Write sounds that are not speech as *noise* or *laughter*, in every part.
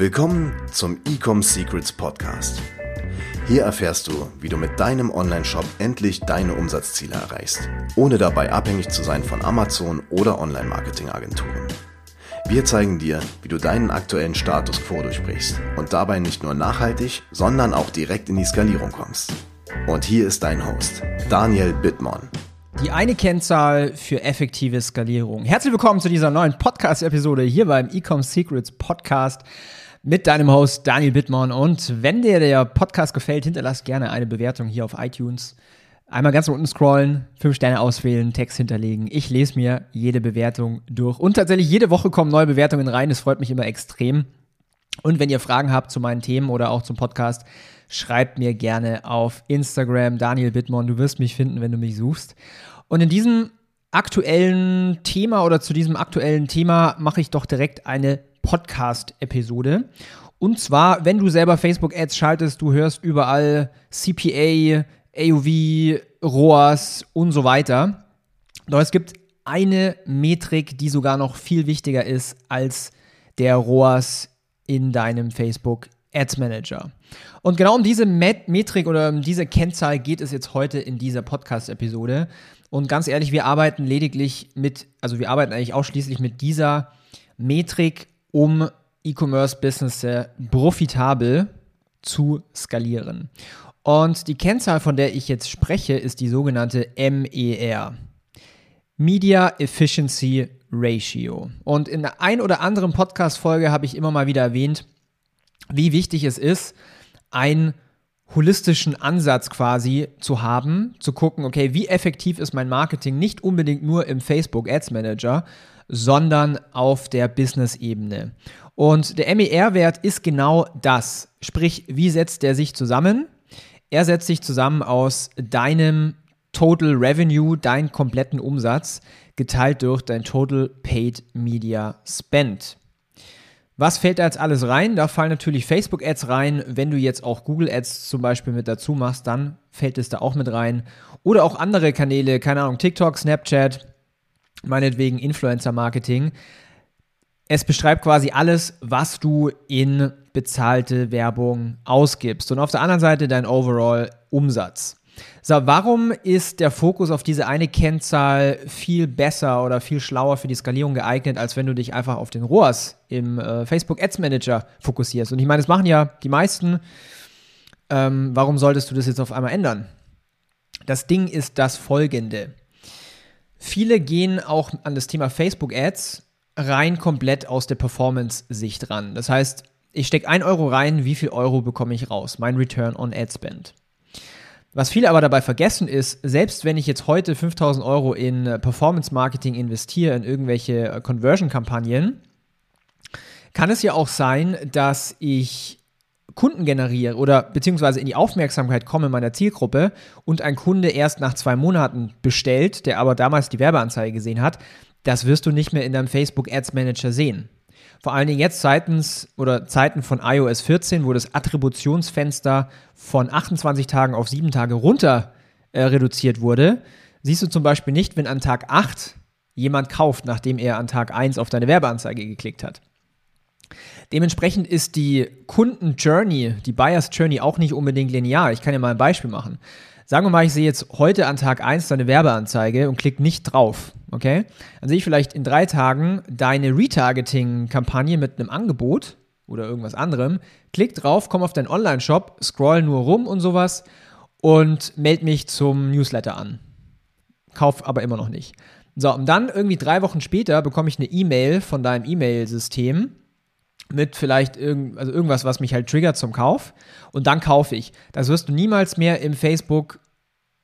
Willkommen zum Ecom Secrets Podcast. Hier erfährst du, wie du mit deinem Online-Shop endlich deine Umsatzziele erreichst, ohne dabei abhängig zu sein von Amazon oder Online-Marketing-Agenturen. Wir zeigen dir, wie du deinen aktuellen Status quo durchbrichst und dabei nicht nur nachhaltig, sondern auch direkt in die Skalierung kommst. Und hier ist dein Host, Daniel Bittmann. Die eine Kennzahl für effektive Skalierung. Herzlich willkommen zu dieser neuen Podcast-Episode hier beim Ecom Secrets Podcast mit deinem Host Daniel Bittmann. Und wenn dir der Podcast gefällt, hinterlass gerne eine Bewertung hier auf iTunes. Einmal ganz unten scrollen, fünf Sterne auswählen, Text hinterlegen. Ich lese mir jede Bewertung durch. Und tatsächlich jede Woche kommen neue Bewertungen rein. Das freut mich immer extrem. Und wenn ihr Fragen habt zu meinen Themen oder auch zum Podcast, schreibt mir gerne auf Instagram Daniel Bittmann. Du wirst mich finden, wenn du mich suchst. Und in diesem aktuellen Thema oder zu diesem aktuellen Thema mache ich doch direkt eine Podcast-Episode. Und zwar, wenn du selber Facebook-Ads schaltest, du hörst überall CPA, AOV, ROAS und so weiter. Doch es gibt eine Metrik, die sogar noch viel wichtiger ist als der ROAS in deinem Facebook Ads Manager. Und genau um diese Met Metrik oder um diese Kennzahl geht es jetzt heute in dieser Podcast-Episode. Und ganz ehrlich, wir arbeiten lediglich mit, also wir arbeiten eigentlich ausschließlich mit dieser Metrik, um E-Commerce-Business profitabel zu skalieren. Und die Kennzahl, von der ich jetzt spreche, ist die sogenannte MER. Media Efficiency Ratio. Und in der ein oder anderen Podcast-Folge habe ich immer mal wieder erwähnt, wie wichtig es ist, einen holistischen Ansatz quasi zu haben, zu gucken, okay, wie effektiv ist mein Marketing nicht unbedingt nur im Facebook Ads Manager, sondern auf der Business-Ebene. Und der MER-Wert ist genau das. Sprich, wie setzt der sich zusammen? Er setzt sich zusammen aus deinem Total Revenue, deinen kompletten Umsatz, geteilt durch dein Total Paid Media Spend. Was fällt da jetzt alles rein? Da fallen natürlich Facebook-Ads rein. Wenn du jetzt auch Google-Ads zum Beispiel mit dazu machst, dann fällt es da auch mit rein. Oder auch andere Kanäle, keine Ahnung, TikTok, Snapchat, meinetwegen Influencer-Marketing. Es beschreibt quasi alles, was du in bezahlte Werbung ausgibst. Und auf der anderen Seite dein Overall-Umsatz. So, warum ist der Fokus auf diese eine Kennzahl viel besser oder viel schlauer für die Skalierung geeignet, als wenn du dich einfach auf den ROAS im äh, Facebook Ads Manager fokussierst? Und ich meine, das machen ja die meisten. Ähm, warum solltest du das jetzt auf einmal ändern? Das Ding ist das folgende. Viele gehen auch an das Thema Facebook Ads rein komplett aus der Performance-Sicht ran. Das heißt, ich stecke ein Euro rein, wie viel Euro bekomme ich raus? Mein Return on Ad Spend. Was viele aber dabei vergessen ist, selbst wenn ich jetzt heute 5000 Euro in äh, Performance Marketing investiere, in irgendwelche äh, Conversion-Kampagnen, kann es ja auch sein, dass ich Kunden generiere oder beziehungsweise in die Aufmerksamkeit komme meiner Zielgruppe und ein Kunde erst nach zwei Monaten bestellt, der aber damals die Werbeanzeige gesehen hat, das wirst du nicht mehr in deinem Facebook Ads Manager sehen. Vor allen Dingen jetzt seitens oder Zeiten von iOS 14, wo das Attributionsfenster von 28 Tagen auf 7 Tage runter äh, reduziert wurde, siehst du zum Beispiel nicht, wenn an Tag 8 jemand kauft, nachdem er an Tag 1 auf deine Werbeanzeige geklickt hat. Dementsprechend ist die Kunden-Journey, die Buyers-Journey auch nicht unbedingt linear. Ich kann dir mal ein Beispiel machen. Sagen wir mal, ich sehe jetzt heute an Tag 1 deine Werbeanzeige und klicke nicht drauf, okay? Dann sehe ich vielleicht in drei Tagen deine Retargeting-Kampagne mit einem Angebot oder irgendwas anderem, klick drauf, komm auf deinen Online-Shop, scroll nur rum und sowas und melde mich zum Newsletter an. Kauf aber immer noch nicht. So, und dann irgendwie drei Wochen später bekomme ich eine E-Mail von deinem E-Mail-System mit vielleicht irgend, also irgendwas, was mich halt triggert zum Kauf und dann kaufe ich. Das wirst du niemals mehr im Facebook,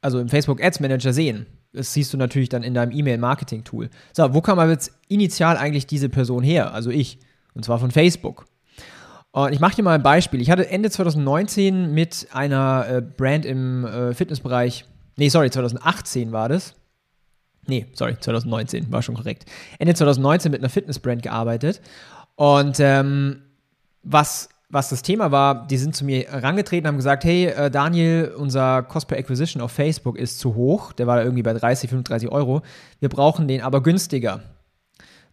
also im Facebook Ads Manager sehen. Das siehst du natürlich dann in deinem E-Mail-Marketing-Tool. So, wo kam aber jetzt initial eigentlich diese Person her? Also ich. Und zwar von Facebook. Und ich mache dir mal ein Beispiel. Ich hatte Ende 2019 mit einer äh, Brand im äh, Fitnessbereich, nee, sorry, 2018 war das. Nee, sorry, 2019, war schon korrekt. Ende 2019 mit einer Fitnessbrand gearbeitet. Und ähm, was, was das Thema war, die sind zu mir herangetreten, haben gesagt, hey äh, Daniel, unser Cost per Acquisition auf Facebook ist zu hoch. Der war da irgendwie bei 30, 35 Euro. Wir brauchen den aber günstiger.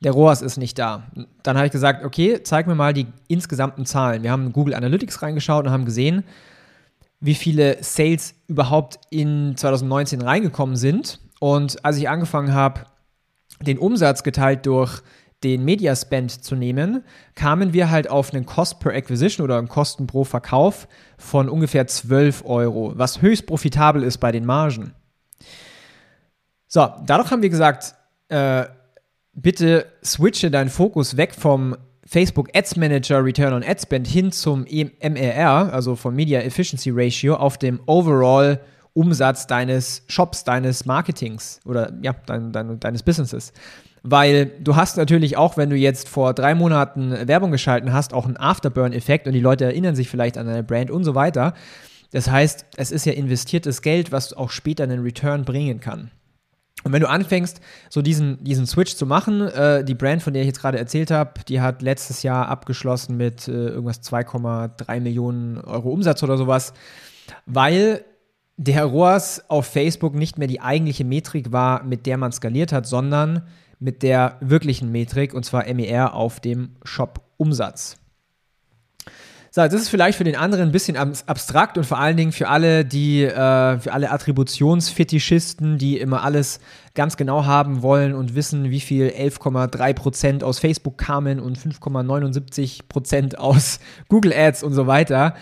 der ROAS ist nicht da. Dann habe ich gesagt, okay, zeig mir mal die insgesamten Zahlen. Wir haben Google Analytics reingeschaut und haben gesehen, wie viele Sales überhaupt in 2019 reingekommen sind. Und als ich angefangen habe, den Umsatz geteilt durch den Media Spend zu nehmen, kamen wir halt auf einen Cost per Acquisition oder einen Kosten pro Verkauf von ungefähr 12 Euro, was höchst profitabel ist bei den Margen. So, dadurch haben wir gesagt, äh, bitte switche deinen Fokus weg vom Facebook Ads Manager Return on Ad Spend hin zum MRR, also vom Media Efficiency Ratio, auf dem Overall Umsatz deines Shops, deines Marketings oder ja, dein, dein, deines Businesses. Weil du hast natürlich auch, wenn du jetzt vor drei Monaten Werbung geschalten hast, auch einen Afterburn-Effekt und die Leute erinnern sich vielleicht an deine Brand und so weiter. Das heißt, es ist ja investiertes Geld, was auch später einen Return bringen kann. Und wenn du anfängst, so diesen, diesen Switch zu machen, äh, die Brand, von der ich jetzt gerade erzählt habe, die hat letztes Jahr abgeschlossen mit äh, irgendwas 2,3 Millionen Euro Umsatz oder sowas, weil der ROAS auf Facebook nicht mehr die eigentliche Metrik war, mit der man skaliert hat, sondern mit der wirklichen Metrik, und zwar MER auf dem Shop-Umsatz. So, das ist vielleicht für den anderen ein bisschen abstrakt und vor allen Dingen für alle, die, äh, für alle Attributionsfetischisten, die immer alles ganz genau haben wollen und wissen, wie viel 11,3% aus Facebook kamen und 5,79% aus *laughs* Google Ads und so weiter.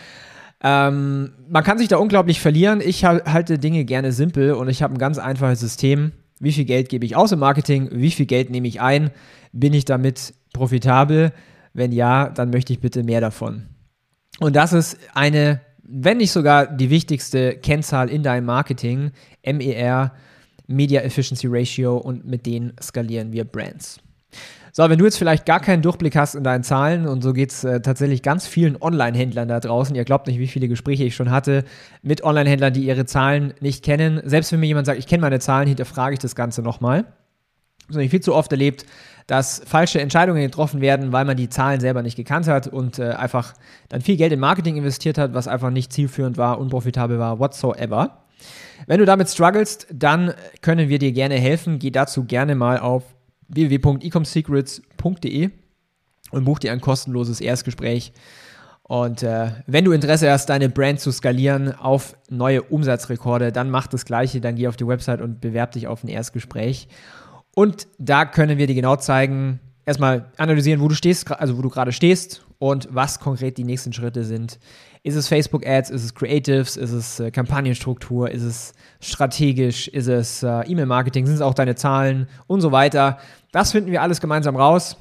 Ähm, man kann sich da unglaublich verlieren. Ich halte Dinge gerne simpel und ich habe ein ganz einfaches System. Wie viel Geld gebe ich aus im Marketing? Wie viel Geld nehme ich ein? Bin ich damit profitabel? Wenn ja, dann möchte ich bitte mehr davon. Und das ist eine, wenn nicht sogar die wichtigste Kennzahl in deinem Marketing, MER, Media Efficiency Ratio und mit denen skalieren wir Brands. So, wenn du jetzt vielleicht gar keinen Durchblick hast in deinen Zahlen und so geht es äh, tatsächlich ganz vielen Online-Händlern da draußen, ihr glaubt nicht, wie viele Gespräche ich schon hatte mit Online-Händlern, die ihre Zahlen nicht kennen. Selbst wenn mir jemand sagt, ich kenne meine Zahlen, hinterfrage ich das Ganze nochmal. Das habe ich viel zu oft erlebt, dass falsche Entscheidungen getroffen werden, weil man die Zahlen selber nicht gekannt hat und äh, einfach dann viel Geld in Marketing investiert hat, was einfach nicht zielführend war, unprofitabel war, whatsoever. Wenn du damit strugglest, dann können wir dir gerne helfen. Geh dazu gerne mal auf www.ecomsecrets.de und buch dir ein kostenloses Erstgespräch. Und äh, wenn du Interesse hast, deine Brand zu skalieren auf neue Umsatzrekorde, dann mach das Gleiche, dann geh auf die Website und bewerb dich auf ein Erstgespräch. Und da können wir dir genau zeigen, erstmal analysieren, wo du stehst, also wo du gerade stehst und was konkret die nächsten Schritte sind. Ist es Facebook Ads, ist es Creatives, ist es äh, Kampagnenstruktur, ist es strategisch, ist es äh, E-Mail Marketing, sind es auch deine Zahlen? Und so weiter. Das finden wir alles gemeinsam raus.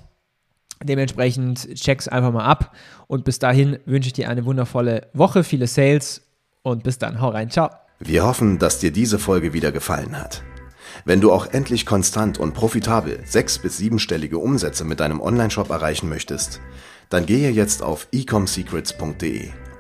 Dementsprechend check's einfach mal ab. Und bis dahin wünsche ich dir eine wundervolle Woche, viele Sales und bis dann, hau rein, ciao. Wir hoffen, dass dir diese Folge wieder gefallen hat. Wenn du auch endlich konstant und profitabel sechs- bis siebenstellige Umsätze mit deinem Onlineshop erreichen möchtest, dann gehe jetzt auf ecomsecrets.de